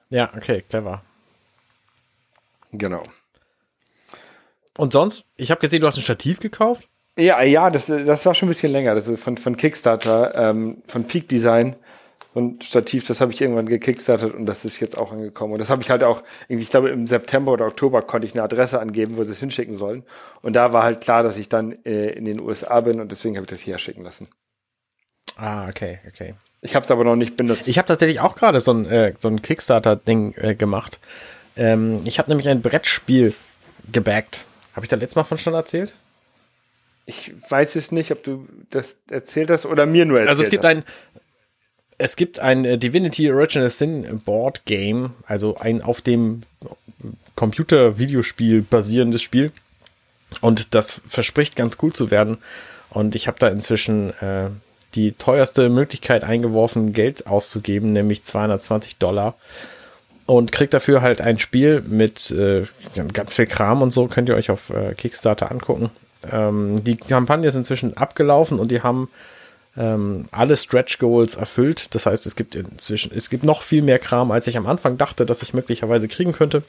B: Ja, okay, clever.
A: Genau.
B: Und sonst, ich habe gesehen, du hast ein Stativ gekauft.
A: Ja, ja, das, das war schon ein bisschen länger. Das ist von, von Kickstarter, ähm, von Peak Design. Und Stativ, das habe ich irgendwann gekickstartet und das ist jetzt auch angekommen. Und das habe ich halt auch, irgendwie, ich glaube, im September oder Oktober konnte ich eine Adresse angeben, wo sie es hinschicken sollen. Und da war halt klar, dass ich dann äh, in den USA bin und deswegen habe ich das hierher schicken lassen.
B: Ah, okay, okay.
A: Ich habe es aber noch nicht benutzt.
B: Ich habe tatsächlich auch gerade so ein, äh, so ein Kickstarter-Ding äh, gemacht. Ähm, ich habe nämlich ein Brettspiel gebackt. Habe ich da letztes Mal von schon erzählt?
A: Ich weiß es nicht, ob du das erzählt hast oder mir nur erzählt
B: Also es gibt
A: hast.
B: ein es gibt ein äh, Divinity Original Sin Board Game, also ein auf dem Computer-Videospiel basierendes Spiel. Und das verspricht ganz cool zu werden. Und ich habe da inzwischen äh, die teuerste Möglichkeit eingeworfen, Geld auszugeben, nämlich 220 Dollar. Und kriegt dafür halt ein Spiel mit äh, ganz viel Kram und so, könnt ihr euch auf äh, Kickstarter angucken. Ähm, die Kampagne ist inzwischen abgelaufen und die haben ähm, alle Stretch Goals erfüllt. Das heißt, es gibt inzwischen, es gibt noch viel mehr Kram, als ich am Anfang dachte, dass ich möglicherweise kriegen könnte.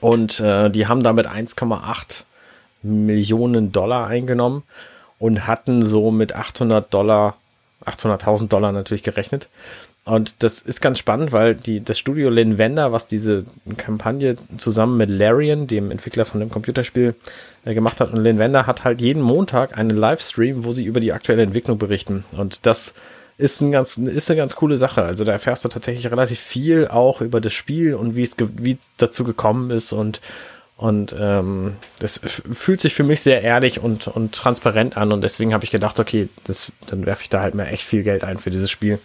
B: Und äh, die haben damit 1,8 Millionen Dollar eingenommen und hatten so mit 800 Dollar, 800.000 Dollar natürlich gerechnet. Und das ist ganz spannend, weil die, das Studio Linvender, was diese Kampagne zusammen mit Larian, dem Entwickler von dem Computerspiel, äh, gemacht hat, und Linvender hat halt jeden Montag einen Livestream, wo sie über die aktuelle Entwicklung berichten. Und das ist, ein ganz, ist eine ganz coole Sache. Also da erfährst du tatsächlich relativ viel auch über das Spiel und wie es wie dazu gekommen ist und und ähm, das fühlt sich für mich sehr ehrlich und, und transparent an und deswegen habe ich gedacht, okay, das, dann werfe ich da halt mal echt viel Geld ein für dieses Spiel.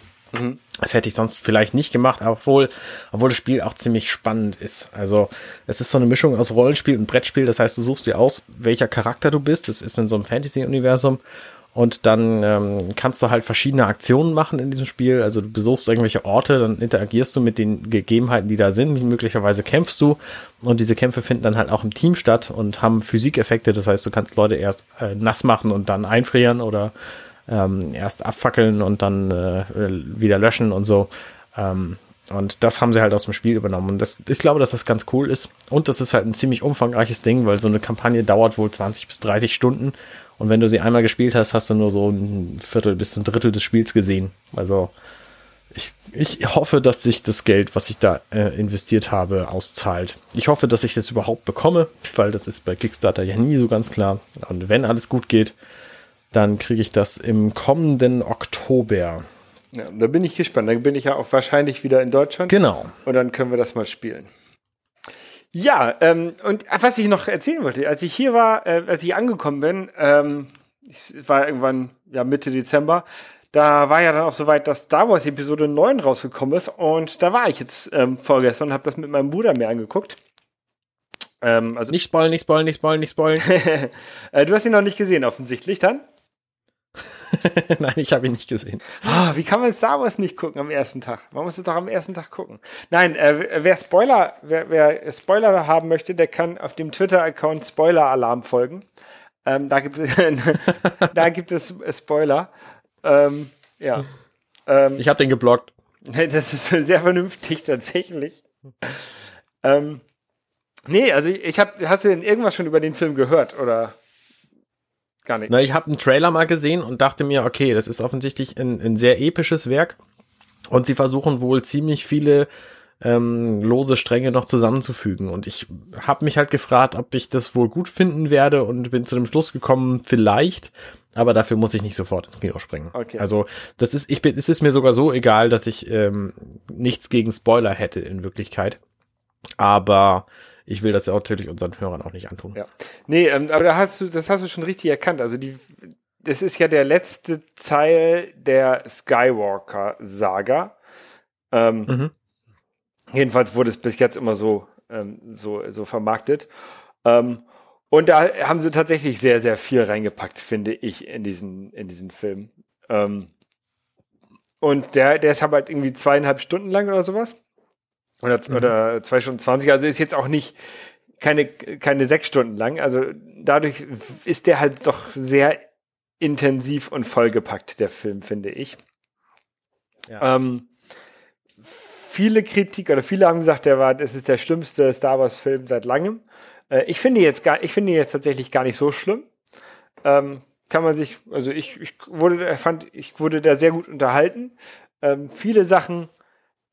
B: Das hätte ich sonst vielleicht nicht gemacht, obwohl, obwohl das Spiel auch ziemlich spannend ist. Also es ist so eine Mischung aus Rollenspiel und Brettspiel. Das heißt, du suchst dir aus, welcher Charakter du bist. Es ist in so einem Fantasy-Universum. Und dann ähm, kannst du halt verschiedene Aktionen machen in diesem Spiel. Also du besuchst irgendwelche Orte, dann interagierst du mit den Gegebenheiten, die da sind. Möglicherweise kämpfst du. Und diese Kämpfe finden dann halt auch im Team statt und haben Physikeffekte. Das heißt, du kannst Leute erst äh, nass machen und dann einfrieren oder ähm, erst abfackeln und dann äh, wieder löschen und so. Ähm, und das haben sie halt aus dem Spiel übernommen. Und das, ich glaube, dass das ganz cool ist. Und das ist halt ein ziemlich umfangreiches Ding, weil so eine Kampagne dauert wohl 20 bis 30 Stunden. Und wenn du sie einmal gespielt hast, hast du nur so ein Viertel bis ein Drittel des Spiels gesehen. Also ich, ich hoffe, dass sich das Geld, was ich da äh, investiert habe, auszahlt. Ich hoffe, dass ich das überhaupt bekomme, weil das ist bei Kickstarter ja nie so ganz klar. Und wenn alles gut geht, dann kriege ich das im kommenden Oktober.
A: Ja, da bin ich gespannt. Dann bin ich ja auch wahrscheinlich wieder in Deutschland.
B: Genau.
A: Und dann können wir das mal spielen. Ja, ähm, und was ich noch erzählen wollte, als ich hier war, äh, als ich angekommen bin, ähm, es war irgendwann ja Mitte Dezember, da war ja dann auch soweit, dass Star Wars Episode 9 rausgekommen ist und da war ich jetzt ähm, vorgestern und habe das mit meinem Bruder mir angeguckt. Ähm, also
B: Nicht spoilen, nicht spoilen, nicht spoilen, nicht spoilen. [laughs]
A: äh, du hast ihn noch nicht gesehen offensichtlich dann. [laughs]
B: Nein, ich habe ihn nicht gesehen.
A: Ah, wie kann man Star Wars nicht gucken am ersten Tag? Man muss es doch am ersten Tag gucken. Nein, äh, wer Spoiler, wer, wer Spoiler haben möchte, der kann auf dem Twitter-Account Spoiler-Alarm folgen. Ähm, da gibt es, [laughs] da gibt es Spoiler. Ähm, ja. Ähm,
B: Ich habe den geblockt.
A: das ist [laughs] sehr vernünftig tatsächlich. Ähm, nee, also ich habe, hast du denn irgendwas schon über den Film gehört oder gar nicht?
B: Na, ich habe einen Trailer mal gesehen und dachte mir, okay, das ist offensichtlich ein, ein sehr episches Werk. Und sie versuchen wohl ziemlich viele ähm, lose Stränge noch zusammenzufügen. Und ich habe mich halt gefragt, ob ich das wohl gut finden werde und bin zu dem Schluss gekommen, vielleicht. Aber dafür muss ich nicht sofort ins Kino springen.
A: Okay.
B: Also das ist, ich bin, es ist mir sogar so egal, dass ich ähm, nichts gegen Spoiler hätte in Wirklichkeit. Aber ich will das ja natürlich unseren Hörern auch nicht antun.
A: Ja. Nee, ähm, aber da hast du, das hast du schon richtig erkannt. Also die, das ist ja der letzte Teil der Skywalker-Saga. Ähm, mhm. Jedenfalls wurde es bis jetzt immer so, ähm, so, so vermarktet. Ähm, und da haben sie tatsächlich sehr, sehr viel reingepackt, finde ich, in diesen, in diesen Film. Ähm, und der, der ist halt irgendwie zweieinhalb Stunden lang oder sowas. Oder, mhm. oder zwei Stunden zwanzig. Also ist jetzt auch nicht keine, keine sechs Stunden lang. Also dadurch ist der halt doch sehr intensiv und vollgepackt, der Film, finde ich. Ja. Ähm, viele Kritik oder viele haben gesagt, der war, das ist der schlimmste Star Wars Film seit langem. Äh, ich finde jetzt gar, ich finde jetzt tatsächlich gar nicht so schlimm. Ähm, kann man sich, also ich, ich wurde, fand, ich wurde da sehr gut unterhalten. Ähm, viele Sachen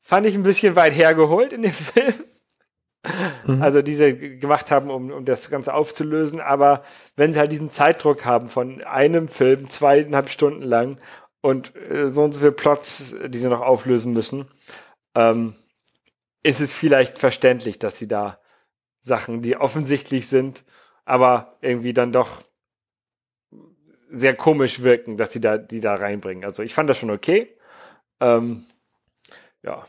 A: fand ich ein bisschen weit hergeholt in dem [laughs] Film. Mhm. Also diese gemacht haben, um, um das Ganze aufzulösen. Aber wenn sie halt diesen Zeitdruck haben von einem Film zweieinhalb Stunden lang und äh, so und so viele Plots, die sie noch auflösen müssen, ähm, ist es vielleicht verständlich, dass sie da Sachen, die offensichtlich sind, aber irgendwie dann doch sehr komisch wirken, dass sie da die da reinbringen. Also ich fand das schon okay. Ähm, ja,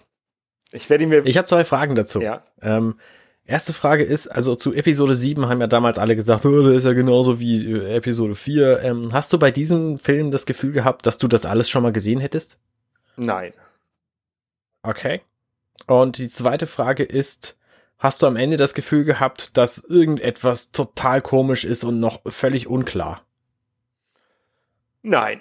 A: ich werde mir.
B: Ich habe zwei Fragen dazu. Ja. Ähm, erste Frage ist, also zu Episode 7 haben ja damals alle gesagt, oh, das ist ja genauso wie äh, Episode 4. Ähm, hast du bei diesem Film das Gefühl gehabt, dass du das alles schon mal gesehen hättest?
A: Nein.
B: Okay. Und die zweite Frage ist, hast du am Ende das Gefühl gehabt, dass irgendetwas total komisch ist und noch völlig unklar?
A: Nein.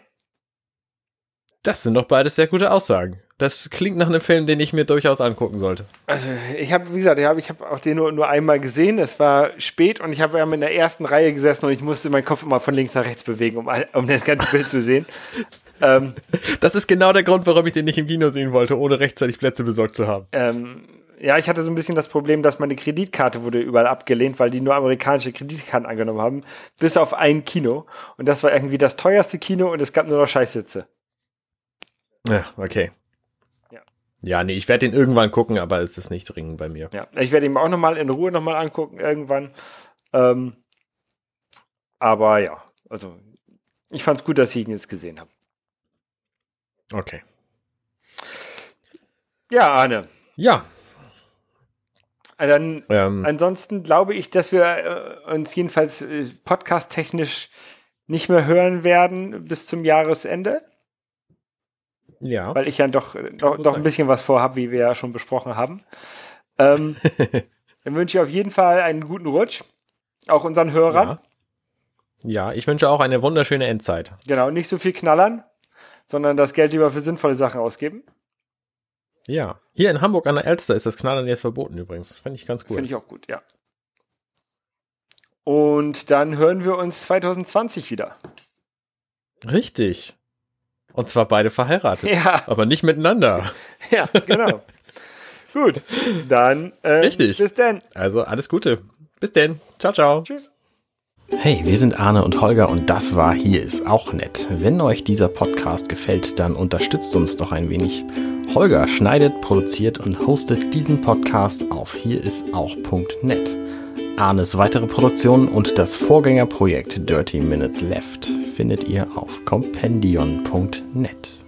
B: Das sind doch beides sehr gute Aussagen. Das klingt nach einem Film, den ich mir durchaus angucken sollte.
A: Also ich habe, wie gesagt, ich habe ich hab auch den nur, nur einmal gesehen. Es war spät und ich habe ja in der ersten Reihe gesessen und ich musste meinen Kopf immer von links nach rechts bewegen, um, um das ganze Bild zu sehen. [laughs]
B: Ähm, das ist genau der Grund, warum ich den nicht im Kino sehen wollte, ohne rechtzeitig Plätze besorgt zu haben.
A: Ähm, ja, ich hatte so ein bisschen das Problem, dass meine Kreditkarte wurde überall abgelehnt, weil die nur amerikanische Kreditkarten angenommen haben, bis auf ein Kino. Und das war irgendwie das teuerste Kino und es gab nur noch Scheißsitze.
B: Ja, okay. Ja, nee, ich werde den irgendwann gucken, aber es ist nicht dringend bei mir.
A: Ja, ich werde ihn auch nochmal in Ruhe nochmal angucken, irgendwann. Ähm, aber ja, also ich fand es gut, dass ich ihn jetzt gesehen habe.
B: Okay.
A: Ja, Arne.
B: Ja.
A: Dann, ähm. Ansonsten glaube ich, dass wir äh, uns jedenfalls äh, podcast-technisch nicht mehr hören werden bis zum Jahresende. Ja. Weil ich ja doch, doch, doch ein bisschen was vorhabe, wie wir ja schon besprochen haben. Ähm, [laughs] dann wünsche ich auf jeden Fall einen guten Rutsch. Auch unseren Hörern.
B: Ja. ja, ich wünsche auch eine wunderschöne Endzeit.
A: Genau, nicht so viel knallern sondern das Geld lieber für sinnvolle Sachen ausgeben.
B: Ja. Hier in Hamburg an der Elster ist das Knallern jetzt verboten übrigens. Finde ich ganz cool.
A: Finde ich auch gut, ja. Und dann hören wir uns 2020 wieder.
B: Richtig. Und zwar beide verheiratet.
A: Ja.
B: Aber nicht miteinander. [laughs]
A: Ja, genau. gut. Dann.
B: Äh, Richtig.
A: Bis dann.
B: Also alles Gute. Bis denn. Ciao, ciao.
A: Tschüss.
B: Hey, wir sind Arne und Holger und das war Hier ist auch nett. Wenn euch dieser Podcast gefällt, dann unterstützt uns doch ein wenig. Holger schneidet, produziert und hostet diesen Podcast auf hierisauch.net. Arnes weitere Produktionen und das Vorgängerprojekt Dirty Minutes Left findet ihr auf compendion.net.